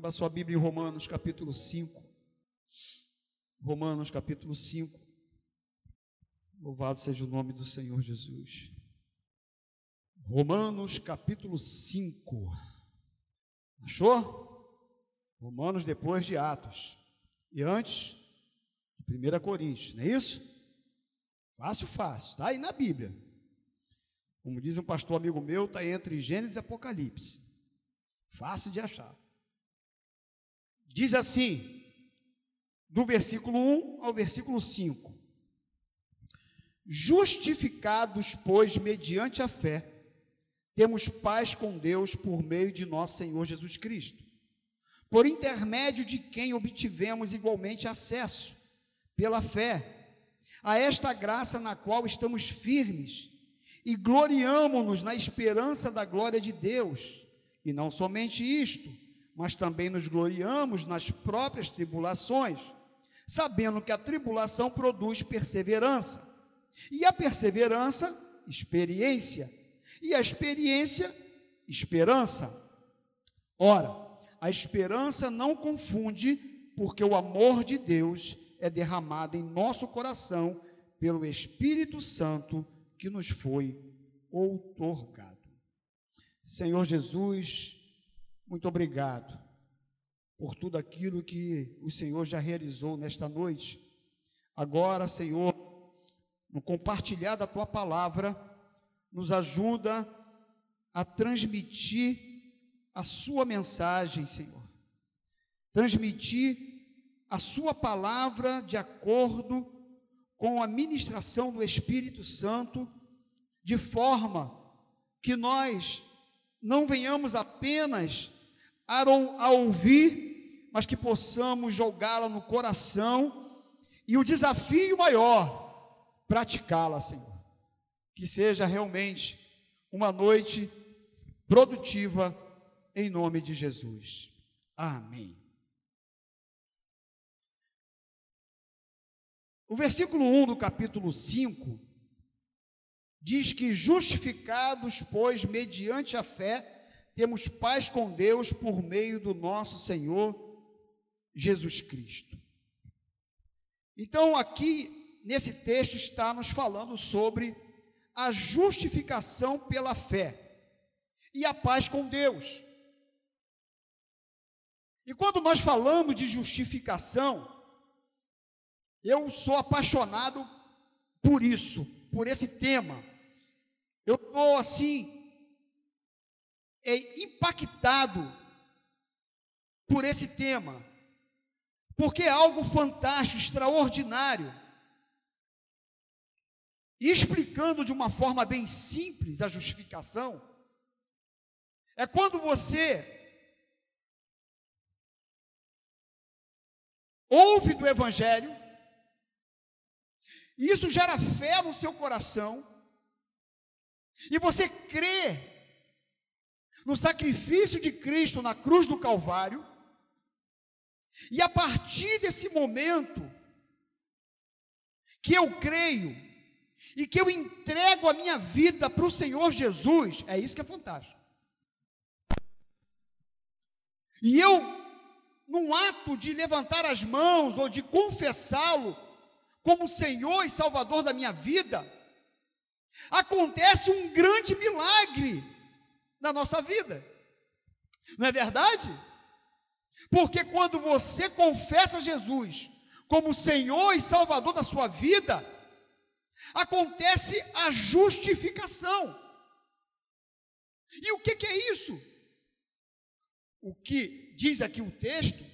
Abra sua Bíblia em Romanos capítulo 5. Romanos capítulo 5. Louvado seja o nome do Senhor Jesus. Romanos capítulo 5. Achou? Romanos depois de Atos. E antes, 1 Coríntios, não é isso? Fácil, fácil. Está aí na Bíblia. Como diz um pastor amigo meu, está entre Gênesis e Apocalipse. Fácil de achar. Diz assim, do versículo 1 ao versículo 5: Justificados, pois, mediante a fé, temos paz com Deus por meio de nosso Senhor Jesus Cristo, por intermédio de quem obtivemos igualmente acesso, pela fé, a esta graça na qual estamos firmes e gloriamo-nos na esperança da glória de Deus. E não somente isto, mas também nos gloriamos nas próprias tribulações, sabendo que a tribulação produz perseverança, e a perseverança, experiência, e a experiência, esperança. Ora, a esperança não confunde, porque o amor de Deus é derramado em nosso coração pelo Espírito Santo que nos foi outorgado. Senhor Jesus, muito obrigado por tudo aquilo que o Senhor já realizou nesta noite. Agora, Senhor, no compartilhar da tua palavra, nos ajuda a transmitir a sua mensagem, Senhor. Transmitir a sua palavra de acordo com a ministração do Espírito Santo, de forma que nós não venhamos apenas a, ouvir, mas que possamos jogá-la no coração e o desafio maior, praticá-la, Senhor. Que seja realmente uma noite produtiva em nome de Jesus. Amém. O versículo 1 do capítulo 5 diz que justificados, pois, mediante a fé, temos paz com Deus por meio do nosso Senhor Jesus Cristo. Então, aqui nesse texto está nos falando sobre a justificação pela fé e a paz com Deus. E quando nós falamos de justificação, eu sou apaixonado por isso, por esse tema. Eu estou assim, é impactado por esse tema, porque é algo fantástico, extraordinário. E explicando de uma forma bem simples a justificação, é quando você ouve do Evangelho, isso gera fé no seu coração, e você crê no sacrifício de Cristo na cruz do Calvário, e a partir desse momento, que eu creio, e que eu entrego a minha vida para o Senhor Jesus, é isso que é fantástico. E eu, num ato de levantar as mãos ou de confessá-lo como Senhor e Salvador da minha vida, acontece um grande milagre na nossa vida. Não é verdade? Porque quando você confessa Jesus como Senhor e Salvador da sua vida, acontece a justificação. E o que, que é isso? O que diz aqui o texto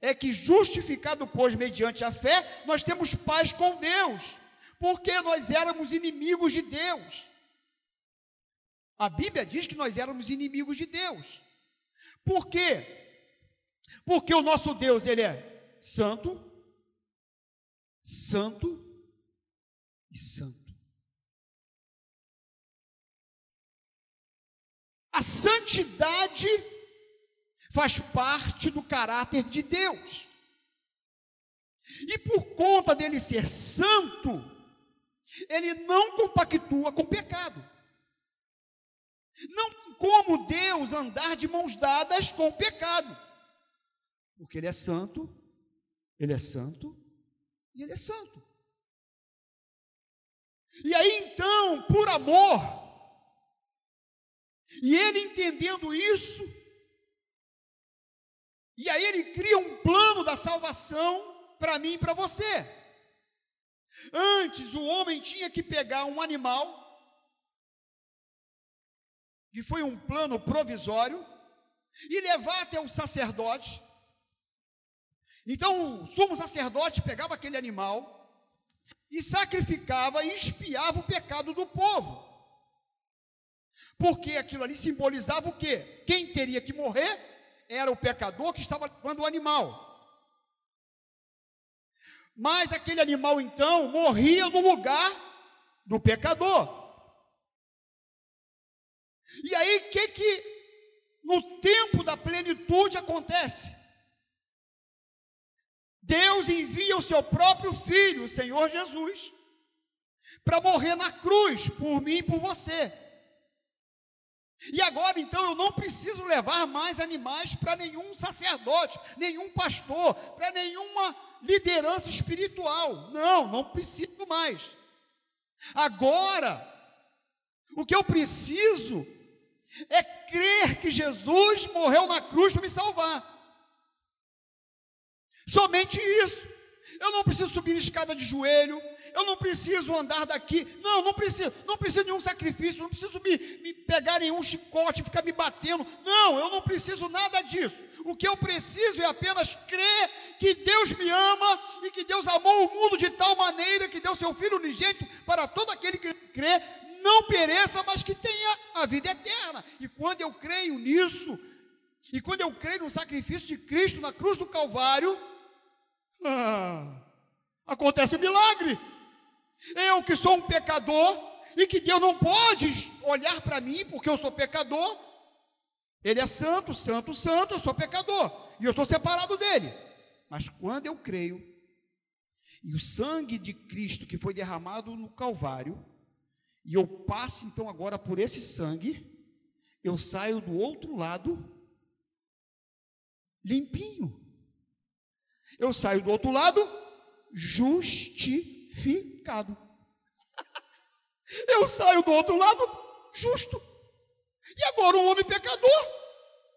é que, justificado, pois, mediante a fé, nós temos paz com Deus, porque nós éramos inimigos de Deus. A Bíblia diz que nós éramos inimigos de Deus. Por quê? Porque o nosso Deus, ele é santo, santo e santo. A santidade faz parte do caráter de Deus. E por conta dele ser santo, ele não compactua com pecado. Não como Deus andar de mãos dadas com o pecado. Porque ele é santo, ele é santo e ele é santo. E aí então, por amor, e ele entendendo isso, e aí ele cria um plano da salvação para mim e para você. Antes o homem tinha que pegar um animal, que foi um plano provisório, e levar até o sacerdote. Então o sumo sacerdote pegava aquele animal e sacrificava e expiava o pecado do povo. Porque aquilo ali simbolizava o quê? Quem teria que morrer era o pecador que estava levando o animal. Mas aquele animal então morria no lugar do pecador. E aí o que que no tempo da plenitude acontece? Deus envia o seu próprio filho, o Senhor Jesus, para morrer na cruz por mim e por você. E agora então eu não preciso levar mais animais para nenhum sacerdote, nenhum pastor, para nenhuma liderança espiritual. Não, não preciso mais. Agora, o que eu preciso é crer que Jesus morreu na cruz para me salvar. Somente isso. Eu não preciso subir escada de joelho, eu não preciso andar daqui, não, não preciso, não preciso de nenhum sacrifício, não preciso me, me pegar em um chicote, ficar me batendo, não, eu não preciso nada disso. O que eu preciso é apenas crer que Deus me ama e que Deus amou o mundo de tal maneira que deu seu Filho unigênito para todo aquele que crê, não pereça, mas que tenha a vida eterna. E quando eu creio nisso, e quando eu creio no sacrifício de Cristo na cruz do Calvário, ah, acontece um milagre. Eu que sou um pecador e que Deus não pode olhar para mim porque eu sou pecador. Ele é santo, santo, santo, eu sou pecador e eu estou separado dele. Mas quando eu creio e o sangue de Cristo que foi derramado no Calvário, e eu passo então agora por esse sangue, eu saio do outro lado limpinho. Eu saio do outro lado justificado. Eu saio do outro lado justo. E agora um homem pecador,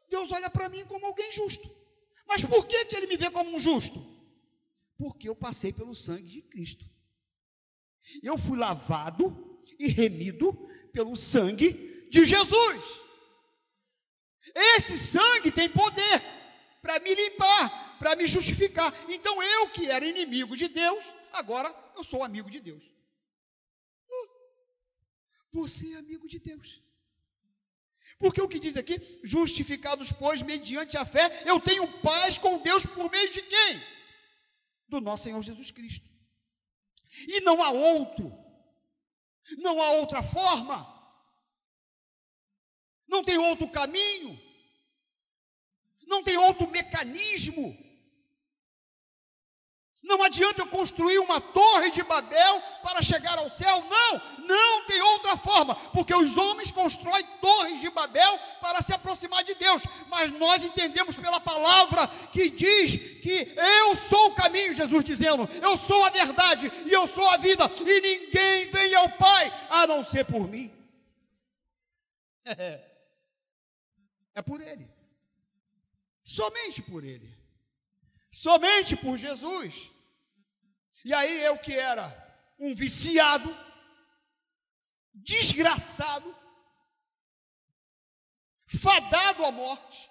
Deus olha para mim como alguém justo. Mas por que, que ele me vê como um justo? Porque eu passei pelo sangue de Cristo. Eu fui lavado e remido pelo sangue de Jesus. Esse sangue tem poder para me limpar, para me justificar. Então eu que era inimigo de Deus, agora eu sou amigo de Deus. Uh, você é amigo de Deus. Porque o que diz aqui, justificados, pois, mediante a fé, eu tenho paz com Deus por meio de quem? Do nosso Senhor Jesus Cristo. E não há outro, não há outra forma, não tem outro caminho, não tem outro mecanismo não adianta eu construir uma torre de Babel para chegar ao céu. Não, não tem outra forma, porque os homens constroem torres de Babel para se aproximar de Deus. Mas nós entendemos pela palavra que diz que eu sou o caminho, Jesus dizendo, eu sou a verdade e eu sou a vida, e ninguém vem ao Pai a não ser por mim. É, é por Ele, somente por Ele somente por Jesus. E aí eu que era um viciado, desgraçado, fadado à morte,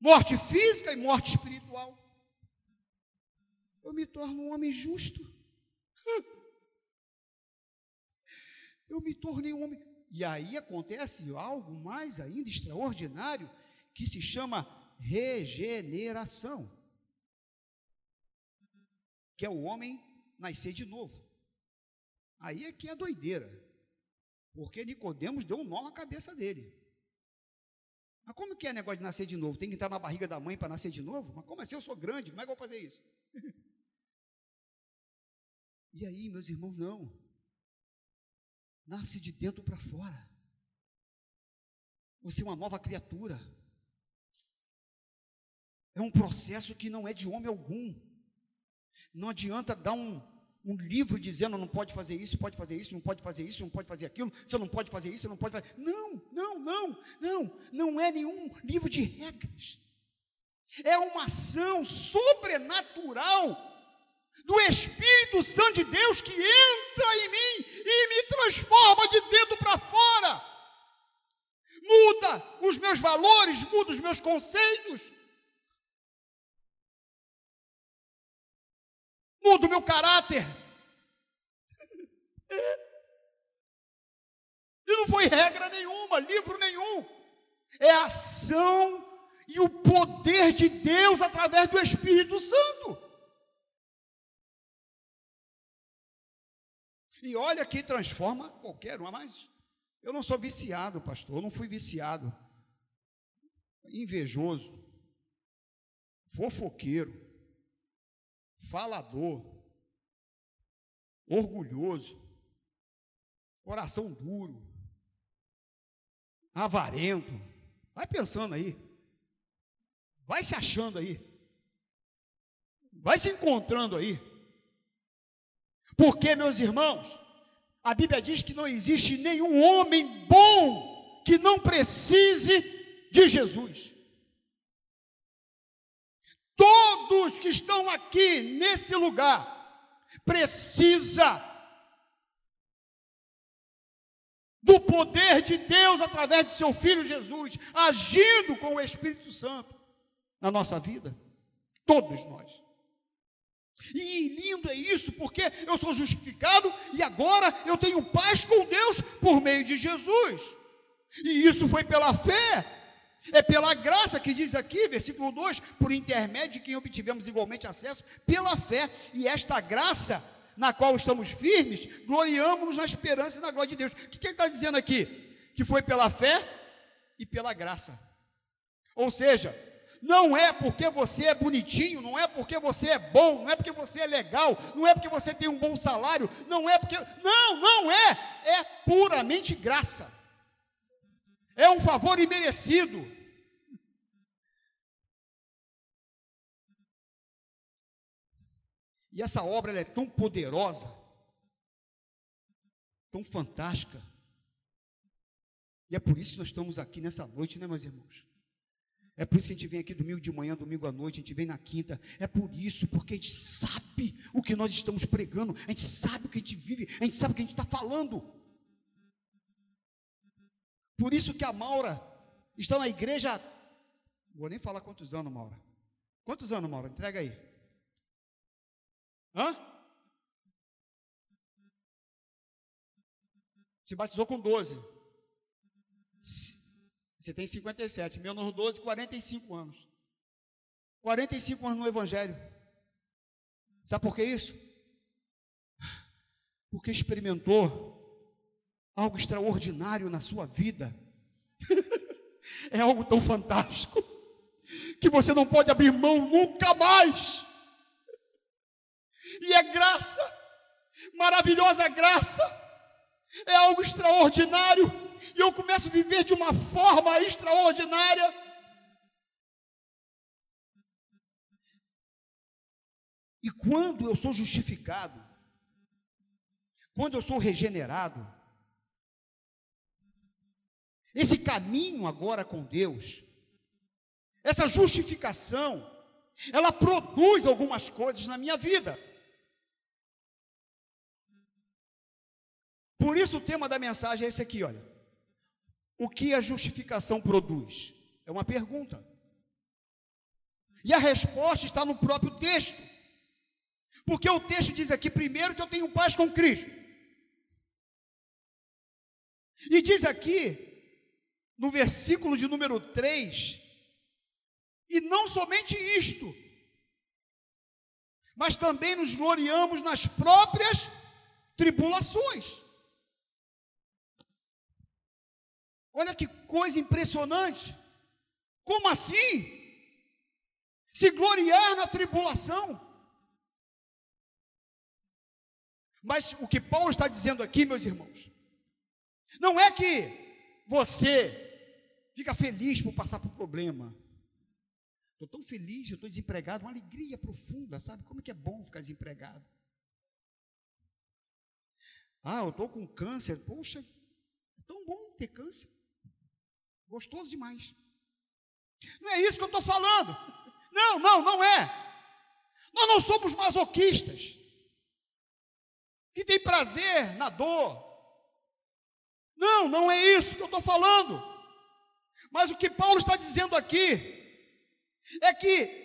morte física e morte espiritual, eu me torno um homem justo. Eu me tornei um homem. E aí acontece algo mais ainda extraordinário que se chama regeneração, que é o homem nascer de novo. Aí é que é doideira, porque Nicodemos deu um nó na cabeça dele. Mas como que é negócio de nascer de novo? Tem que estar na barriga da mãe para nascer de novo? Mas como assim? Eu sou grande, como é que eu vou fazer isso? e aí, meus irmãos, não. Nasce de dentro para fora. Você é uma nova criatura. É um processo que não é de homem algum. Não adianta dar um, um livro dizendo não pode fazer isso, pode fazer isso, não pode fazer isso, não pode fazer aquilo, você não pode fazer isso, não pode fazer. Não, não, não, não, não é nenhum livro de regras. É uma ação sobrenatural do Espírito Santo de Deus que entra em mim e me transforma de dentro para fora. Muda os meus valores, muda os meus conceitos. Muda o meu caráter. E não foi regra nenhuma, livro nenhum. É ação e o poder de Deus através do Espírito Santo. E olha que transforma qualquer um, mas eu não sou viciado, pastor, eu não fui viciado. Invejoso, fofoqueiro, falador, orgulhoso, coração duro, avarento. Vai pensando aí. Vai se achando aí. Vai se encontrando aí. Porque, meus irmãos, a Bíblia diz que não existe nenhum homem bom que não precise de Jesus. Todos que estão aqui nesse lugar precisa do poder de Deus através do seu filho Jesus, agindo com o Espírito Santo na nossa vida. Todos nós. E lindo é isso, porque eu sou justificado e agora eu tenho paz com Deus por meio de Jesus. E isso foi pela fé. É pela graça que diz aqui, versículo 2, por intermédio de quem obtivemos igualmente acesso pela fé. E esta graça na qual estamos firmes, gloriamos-nos na esperança e na glória de Deus. O que, que ele está dizendo aqui? Que foi pela fé e pela graça. Ou seja, não é porque você é bonitinho, não é porque você é bom, não é porque você é legal, não é porque você tem um bom salário, não é porque. Não, não é. É puramente graça. É um favor imerecido. E essa obra é tão poderosa, tão fantástica. E é por isso que nós estamos aqui nessa noite, né, meus irmãos? É por isso que a gente vem aqui domingo de manhã, domingo à noite, a gente vem na quinta. É por isso, porque a gente sabe o que nós estamos pregando, a gente sabe o que a gente vive, a gente sabe o que a gente está falando. Por isso que a Maura está na igreja. Vou nem falar quantos anos, Maura. Quantos anos, Maura? Entrega aí. Hã? Se batizou com 12. Você tem 57, menos 12, 45 anos. 45 anos no Evangelho. Sabe por que isso? Porque experimentou algo extraordinário na sua vida. é algo tão fantástico que você não pode abrir mão nunca mais. E é graça, maravilhosa graça, é algo extraordinário e eu começo a viver de uma forma extraordinária. E quando eu sou justificado, quando eu sou regenerado, esse caminho agora com Deus, essa justificação, ela produz algumas coisas na minha vida. Por isso o tema da mensagem é esse aqui, olha. O que a justificação produz? É uma pergunta. E a resposta está no próprio texto. Porque o texto diz aqui, primeiro, que eu tenho paz com Cristo. E diz aqui, no versículo de número 3, e não somente isto, mas também nos gloriamos nas próprias tribulações. Olha que coisa impressionante. Como assim? Se gloriar na tribulação. Mas o que Paulo está dizendo aqui, meus irmãos, não é que você fica feliz por passar por problema. Estou tão feliz, eu estou desempregado, uma alegria profunda, sabe? Como é que é bom ficar desempregado. Ah, eu estou com câncer, poxa, é tão bom ter câncer. Gostoso demais. Não é isso que eu estou falando. Não, não, não é. Nós não somos masoquistas que tem prazer na dor. Não, não é isso que eu estou falando. Mas o que Paulo está dizendo aqui é que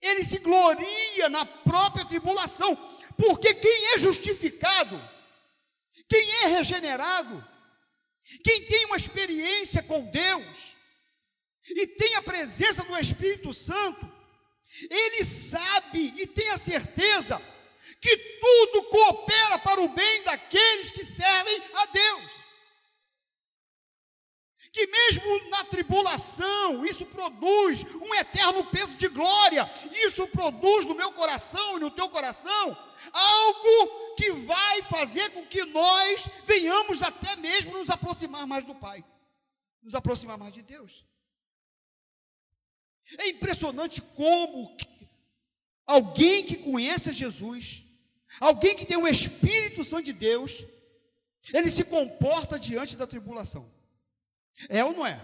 ele se gloria na própria tribulação, porque quem é justificado, quem é regenerado, quem tem uma experiência com Deus e tem a presença do Espírito Santo, ele sabe e tem a certeza que tudo coopera para o bem daqueles que servem a Deus. Que mesmo na tribulação, isso produz um eterno peso de glória, isso produz no meu coração e no teu coração algo que vai fazer com que nós venhamos até mesmo nos aproximar mais do Pai, nos aproximar mais de Deus. É impressionante como alguém que conhece Jesus, alguém que tem o Espírito Santo de Deus, ele se comporta diante da tribulação. É ou não é?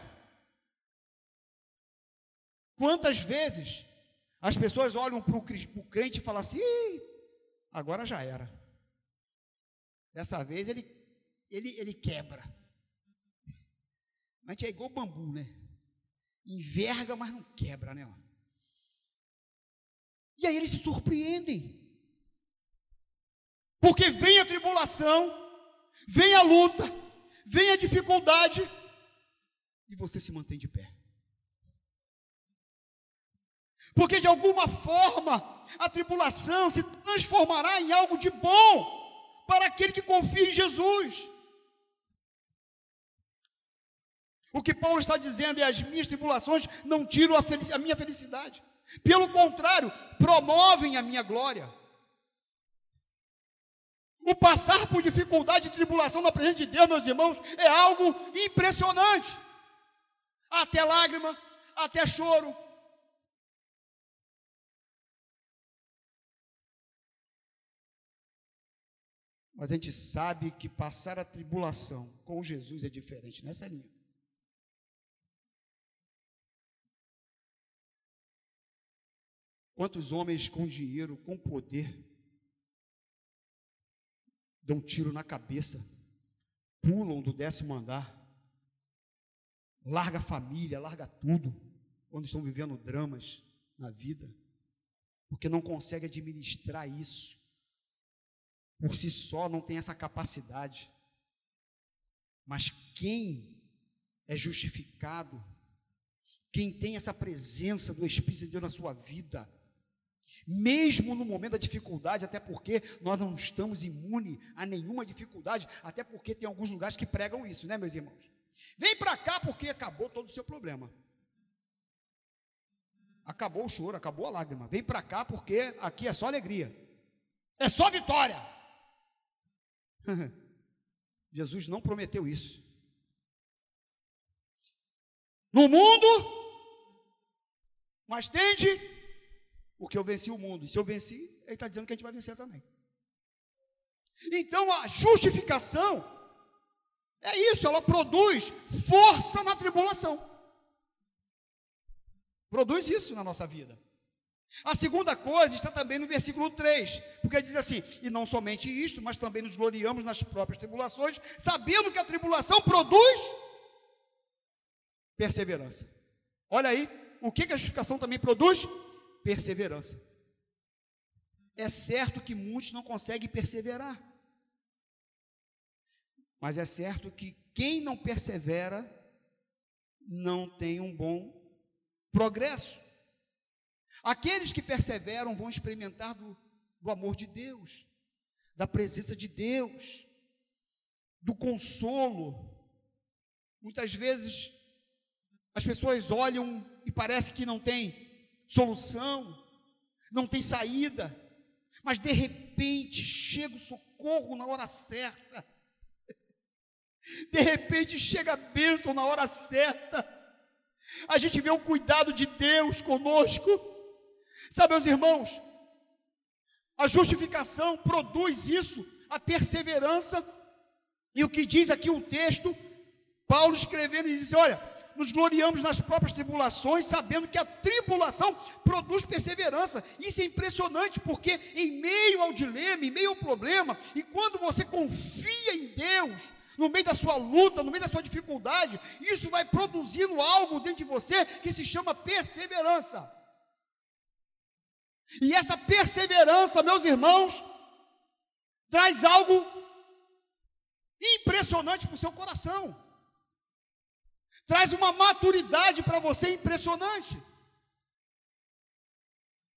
Quantas vezes as pessoas olham para o crente e falam assim: agora já era. Dessa vez ele, ele, ele quebra. Mas é igual bambu, né? Enverga, mas não quebra, né? E aí eles se surpreendem. Porque vem a tribulação, vem a luta, vem a dificuldade, e você se mantém de pé. Porque de alguma forma a tribulação se transformará em algo de bom para aquele que confia em Jesus. O que Paulo está dizendo é: as minhas tribulações não tiram a, a minha felicidade, pelo contrário, promovem a minha glória. O passar por dificuldade e tribulação na presença de Deus, meus irmãos, é algo impressionante. Até lágrima, até choro. Mas a gente sabe que passar a tribulação com Jesus é diferente nessa linha. Quantos homens com dinheiro, com poder, dão um tiro na cabeça, pulam do décimo andar, larga a família, larga tudo, quando estão vivendo dramas na vida, porque não consegue administrar isso. Por si só não tem essa capacidade. Mas quem é justificado, quem tem essa presença do Espírito de Deus na sua vida, mesmo no momento da dificuldade, até porque nós não estamos imunes a nenhuma dificuldade, até porque tem alguns lugares que pregam isso, né, meus irmãos? Vem para cá porque acabou todo o seu problema. Acabou o choro, acabou a lágrima. Vem para cá porque aqui é só alegria. É só vitória. Jesus não prometeu isso. No mundo, mas tende porque eu venci o mundo. E se eu venci, ele está dizendo que a gente vai vencer também. Então a justificação é isso, ela produz força na tribulação. Produz isso na nossa vida. A segunda coisa está também no versículo 3, porque diz assim: E não somente isto, mas também nos gloriamos nas próprias tribulações, sabendo que a tribulação produz perseverança. Olha aí, o que, que a justificação também produz? perseverança. É certo que muitos não conseguem perseverar, mas é certo que quem não persevera não tem um bom progresso. Aqueles que perseveram vão experimentar do, do amor de Deus, da presença de Deus, do consolo. Muitas vezes as pessoas olham e parece que não tem solução, não tem saída, mas de repente chega o socorro na hora certa, de repente chega a bênção na hora certa, A gente vê o cuidado de Deus conosco. Sabe, meus irmãos, a justificação produz isso, a perseverança. E o que diz aqui o texto, Paulo escrevendo, ele diz: Olha, nos gloriamos nas próprias tribulações, sabendo que a tribulação produz perseverança. Isso é impressionante, porque em meio ao dilema, em meio ao problema, e quando você confia em Deus, no meio da sua luta, no meio da sua dificuldade, isso vai produzindo algo dentro de você que se chama perseverança. E essa perseverança, meus irmãos, traz algo impressionante para o seu coração traz uma maturidade para você impressionante.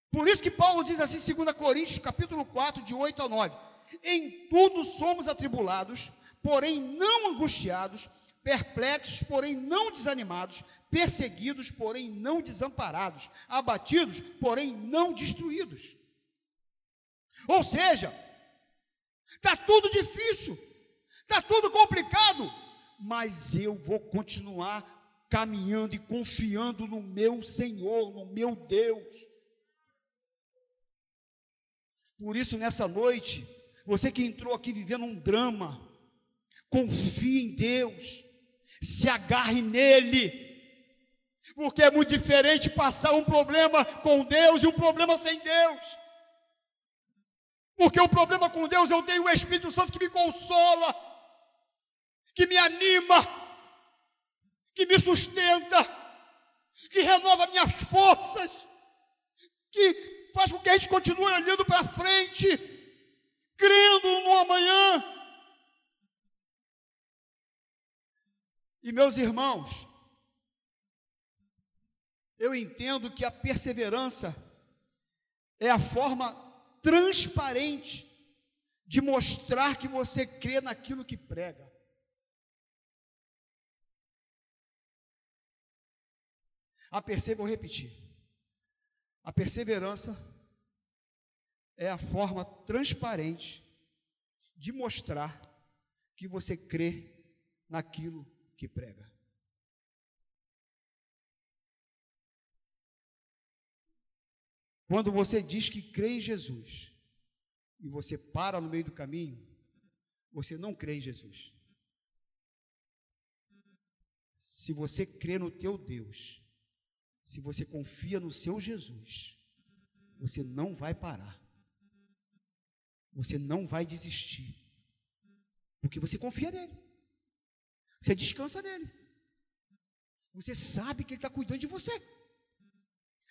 Por isso que Paulo diz assim, 2 Coríntios, capítulo 4, de 8 a 9: Em tudo somos atribulados, porém não angustiados, perplexos, porém não desanimados, perseguidos, porém não desamparados, abatidos, porém não destruídos. Ou seja, está tudo difícil, está tudo complicado, mas eu vou continuar caminhando e confiando no meu Senhor, no meu Deus. Por isso, nessa noite, você que entrou aqui vivendo um drama, confie em Deus, se agarre nele, porque é muito diferente passar um problema com Deus e um problema sem Deus. Porque o problema com Deus eu tenho o Espírito Santo que me consola que me anima, que me sustenta, que renova minhas forças, que faz com que a gente continue olhando para frente, crendo no amanhã. E meus irmãos, eu entendo que a perseverança é a forma transparente de mostrar que você crê naquilo que prega. A perseverança, vou repetir. A perseverança é a forma transparente de mostrar que você crê naquilo que prega. Quando você diz que crê em Jesus e você para no meio do caminho, você não crê em Jesus. Se você crê no teu Deus, se você confia no seu Jesus, você não vai parar. Você não vai desistir. Porque você confia nele. Você descansa nele. Você sabe que ele está cuidando de você.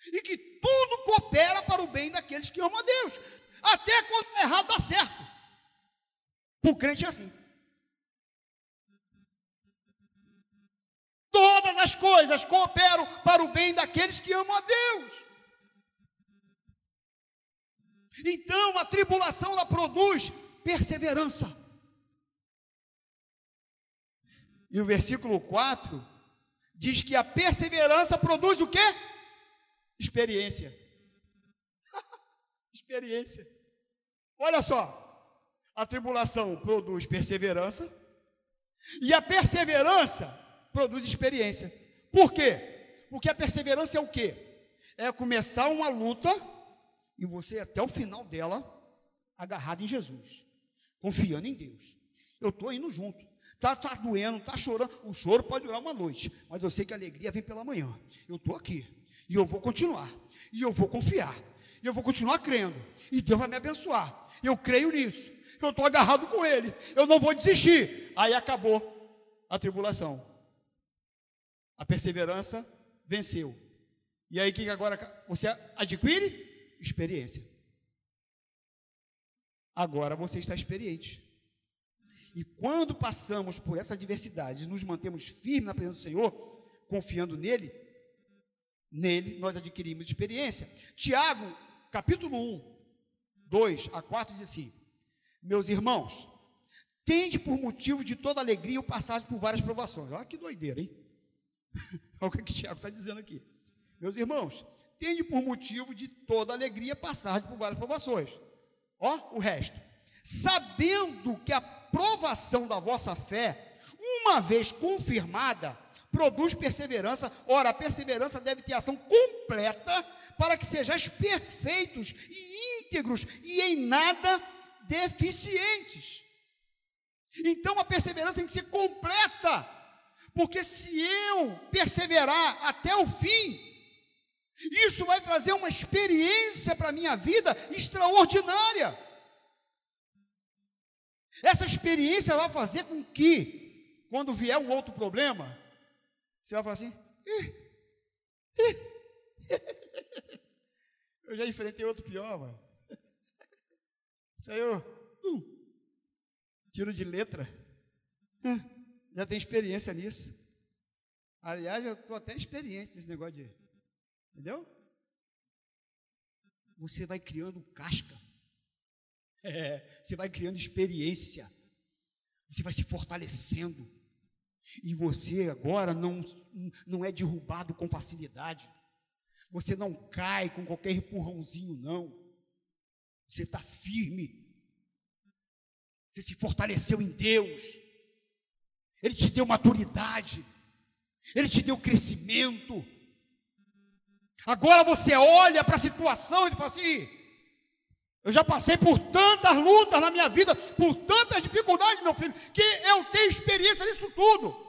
E que tudo coopera para o bem daqueles que amam a Deus. Até quando é errado dá certo. Para o crente é assim. Todas as coisas cooperam para o bem daqueles que amam a Deus. Então a tribulação ela produz perseverança. E o versículo 4 diz que a perseverança produz o quê? Experiência. Experiência. Olha só, a tribulação produz perseverança, e a perseverança produz experiência. Por quê? Porque a perseverança é o quê? É começar uma luta e você até o final dela agarrado em Jesus, confiando em Deus. Eu estou indo junto. Está tá doendo, está chorando. O choro pode durar uma noite, mas eu sei que a alegria vem pela manhã. Eu estou aqui e eu vou continuar. E eu vou confiar. E eu vou continuar crendo. E Deus vai me abençoar. Eu creio nisso. Eu estou agarrado com Ele. Eu não vou desistir. Aí acabou a tribulação. A perseverança venceu. E aí, que agora você adquire? Experiência. Agora você está experiente. E quando passamos por essa adversidade e nos mantemos firmes na presença do Senhor, confiando nele, nele nós adquirimos experiência. Tiago, capítulo 1, 2 a 4 diz assim: Meus irmãos, tende por motivo de toda alegria o passagem por várias provações. Olha que doideira, hein? Olha o que o Tiago está dizendo aqui. Meus irmãos, tende por motivo de toda alegria passar por várias provações. Ó, o resto. Sabendo que a provação da vossa fé, uma vez confirmada, produz perseverança. Ora, a perseverança deve ter ação completa para que sejais perfeitos e íntegros e em nada deficientes. Então a perseverança tem que ser completa, porque se eu perseverar até o fim, isso vai trazer uma experiência para a minha vida extraordinária. Essa experiência vai fazer com que, quando vier um outro problema, você vai falar assim: ih, ih. eu já enfrentei outro pior, mano. Saiu, uh, tiro de letra. Já tem experiência nisso. Aliás, eu estou até experiência nesse negócio de. Entendeu? Você vai criando casca. É, você vai criando experiência. Você vai se fortalecendo. E você agora não, não é derrubado com facilidade. Você não cai com qualquer empurrãozinho, não. Você está firme. Você se fortaleceu em Deus. Ele te deu maturidade. Ele te deu crescimento. Agora você olha para a situação e fala assim: eu já passei por tantas lutas na minha vida, por tantas dificuldades, meu filho, que eu tenho experiência nisso tudo.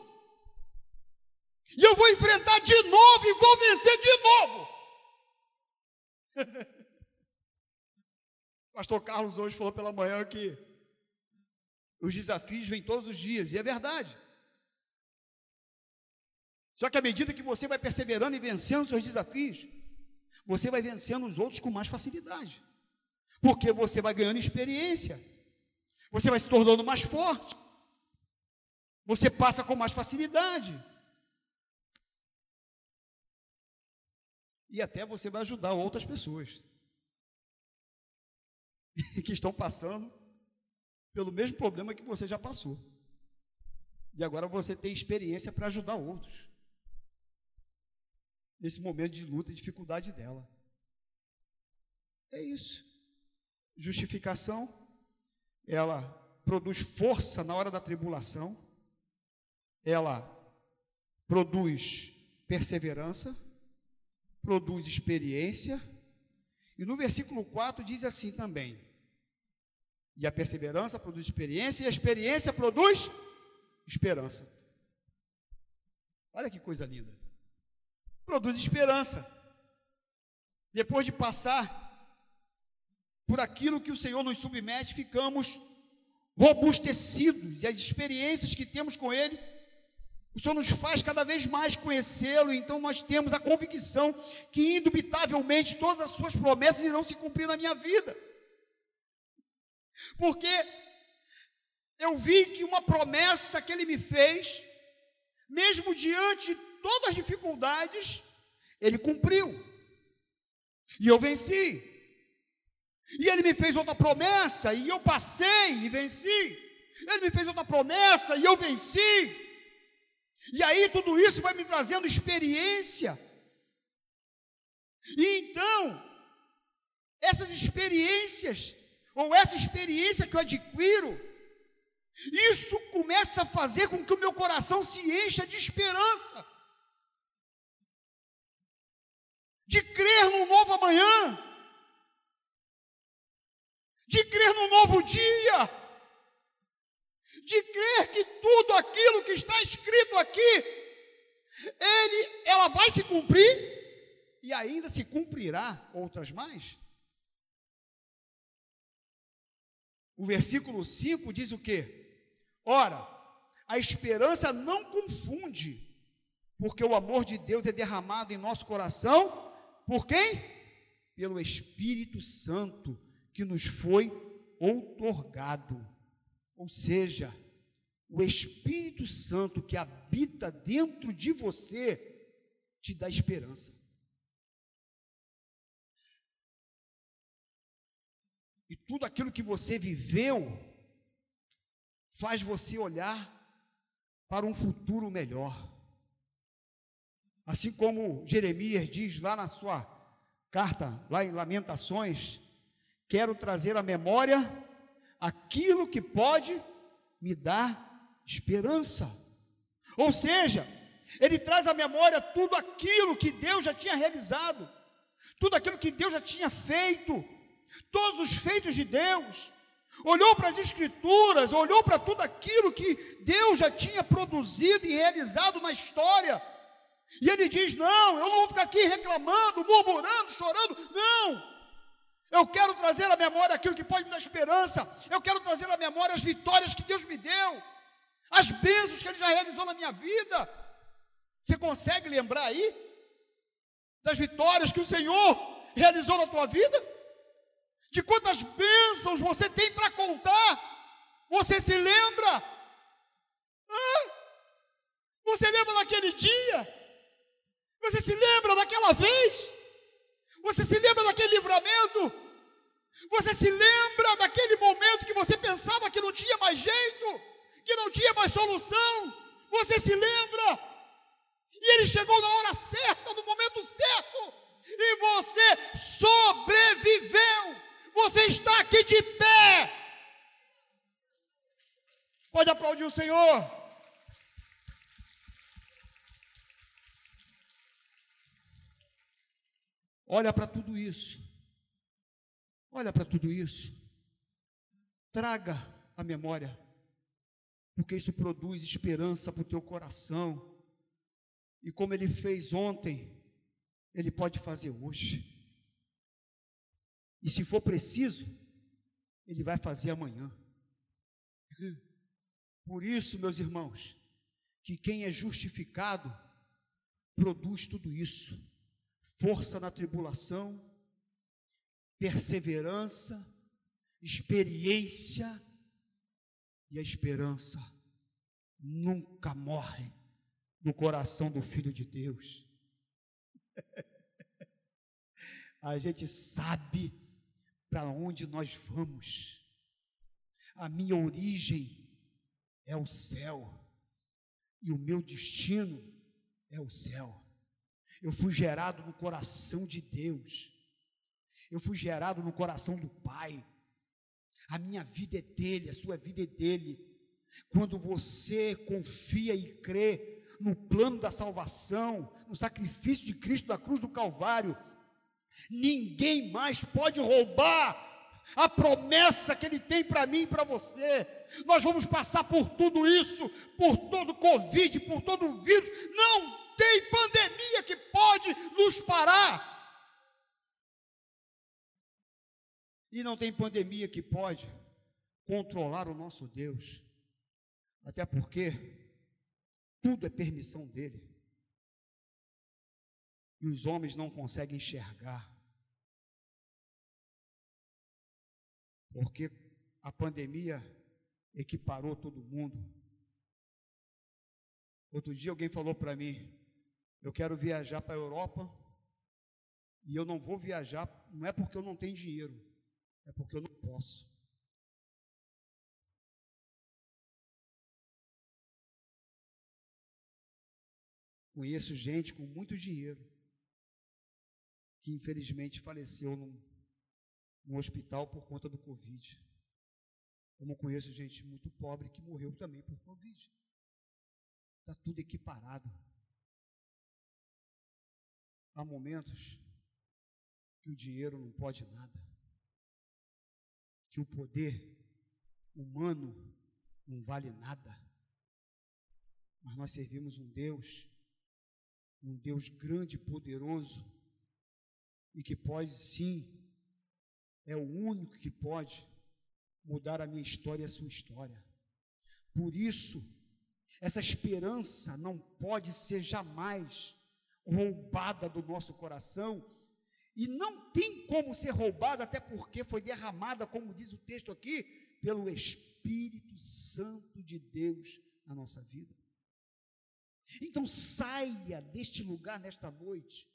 E eu vou enfrentar de novo e vou vencer de novo. Pastor Carlos hoje falou pela manhã que os desafios vêm todos os dias, e é verdade. Só que à medida que você vai perseverando e vencendo os seus desafios, você vai vencendo os outros com mais facilidade. Porque você vai ganhando experiência. Você vai se tornando mais forte. Você passa com mais facilidade. E até você vai ajudar outras pessoas que estão passando pelo mesmo problema que você já passou. E agora você tem experiência para ajudar outros. Nesse momento de luta e dificuldade dela. É isso justificação, ela produz força na hora da tribulação, ela produz perseverança, produz experiência, e no versículo 4 diz assim também: e a perseverança produz experiência, e a experiência produz esperança. Olha que coisa linda. Produz esperança. Depois de passar por aquilo que o Senhor nos submete, ficamos robustecidos e as experiências que temos com Ele, o Senhor nos faz cada vez mais conhecê-lo, então nós temos a convicção que, indubitavelmente, todas as Suas promessas irão se cumprir na minha vida, porque eu vi que uma promessa que Ele me fez, mesmo diante de todas as dificuldades, Ele cumpriu, e eu venci. E ele me fez outra promessa e eu passei e venci. Ele me fez outra promessa e eu venci. E aí tudo isso vai me trazendo experiência. E então, essas experiências, ou essa experiência que eu adquiro, isso começa a fazer com que o meu coração se encha de esperança, de crer num novo amanhã, de crer no novo dia, de crer que tudo aquilo que está escrito aqui, ele, ela vai se cumprir e ainda se cumprirá outras mais. O versículo 5 diz o quê? Ora, a esperança não confunde, porque o amor de Deus é derramado em nosso coração por quem? Pelo Espírito Santo que nos foi outorgado. Ou seja, o Espírito Santo que habita dentro de você te dá esperança. E tudo aquilo que você viveu faz você olhar para um futuro melhor. Assim como Jeremias diz lá na sua carta, lá em Lamentações, quero trazer à memória aquilo que pode me dar esperança. Ou seja, Ele traz à memória tudo aquilo que Deus já tinha realizado, tudo aquilo que Deus já tinha feito, todos os feitos de Deus. Olhou para as Escrituras, olhou para tudo aquilo que Deus já tinha produzido e realizado na história. E ele diz: Não, eu não vou ficar aqui reclamando, murmurando, chorando. Não! Eu quero trazer à memória aquilo que pode me dar esperança. Eu quero trazer à memória as vitórias que Deus me deu, as bênçãos que Ele já realizou na minha vida. Você consegue lembrar aí das vitórias que o Senhor realizou na tua vida? De quantas bênçãos você tem para contar? Você se lembra? Hã? Você lembra daquele dia? Você se lembra daquela vez? Você se lembra daquele livramento? Você se lembra daquele momento que você pensava que não tinha mais jeito, que não tinha mais solução? Você se lembra? E ele chegou na hora certa, no momento certo, e você sobreviveu. Você está aqui de pé. Pode aplaudir o Senhor. Olha para tudo isso. Olha para tudo isso. Traga a memória, porque isso produz esperança para o teu coração. E como ele fez ontem, ele pode fazer hoje. E se for preciso, ele vai fazer amanhã. Por isso, meus irmãos, que quem é justificado produz tudo isso força na tribulação, perseverança, experiência e a esperança nunca morre no coração do Filho de Deus. a gente sabe para onde nós vamos. A minha origem é o céu e o meu destino é o céu. Eu fui gerado no coração de Deus. Eu fui gerado no coração do Pai. A minha vida é dele, a sua vida é dele. Quando você confia e crê no plano da salvação, no sacrifício de Cristo da cruz do Calvário, ninguém mais pode roubar a promessa que Ele tem para mim e para você. Nós vamos passar por tudo isso, por todo o Covid, por todo o vírus. Não tem pandemia que pode nos parar. E não tem pandemia que pode controlar o nosso Deus. Até porque tudo é permissão dele. E os homens não conseguem enxergar. Porque a pandemia equiparou todo mundo. Outro dia alguém falou para mim: eu quero viajar para a Europa e eu não vou viajar, não é porque eu não tenho dinheiro, é porque eu não posso. Conheço gente com muito dinheiro que infelizmente faleceu num, num hospital por conta do Covid. Como conheço gente muito pobre que morreu também por Covid. Está tudo equiparado. Há momentos que o dinheiro não pode nada, que o poder humano não vale nada, mas nós servimos um Deus, um Deus grande e poderoso, e que pode sim, é o único que pode mudar a minha história e a sua história. Por isso, essa esperança não pode ser jamais roubada do nosso coração, e não tem como ser roubada, até porque foi derramada, como diz o texto aqui, pelo Espírito Santo de Deus na nossa vida. Então saia deste lugar nesta noite,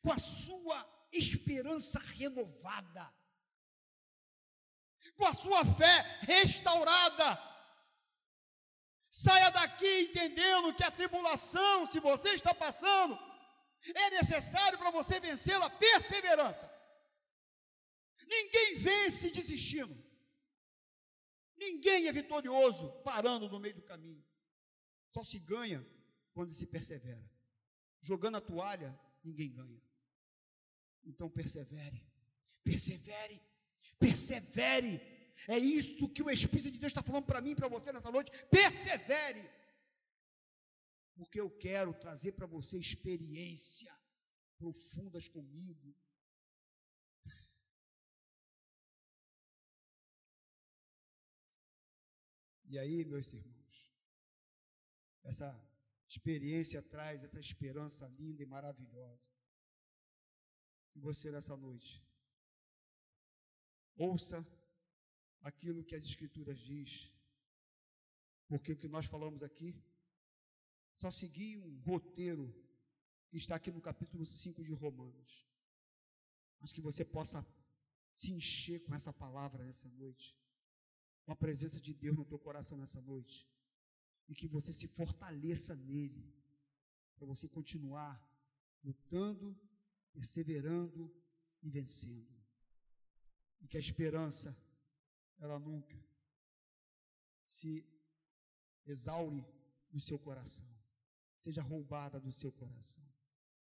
com a sua esperança renovada, com a sua fé restaurada Saia daqui entendendo que a tribulação, se você está passando, é necessário para você vencê-la perseverança. Ninguém vence desistindo. Ninguém é vitorioso parando no meio do caminho. Só se ganha quando se persevera. Jogando a toalha, ninguém ganha. Então persevere, persevere, persevere. É isso que o Espírito de Deus está falando para mim e para você nessa noite. Persevere. Porque eu quero trazer para você experiência profundas comigo. E aí, meus irmãos, essa experiência traz essa esperança linda e maravilhosa. Que você nessa noite ouça aquilo que as Escrituras diz, porque o que nós falamos aqui só seguir um roteiro que está aqui no capítulo 5 de Romanos. Mas que você possa se encher com essa palavra nessa noite, com a presença de Deus no teu coração nessa noite, e que você se fortaleça nele, para você continuar lutando, perseverando e vencendo. E que a esperança, ela nunca se exaure no seu coração, seja roubada do seu coração.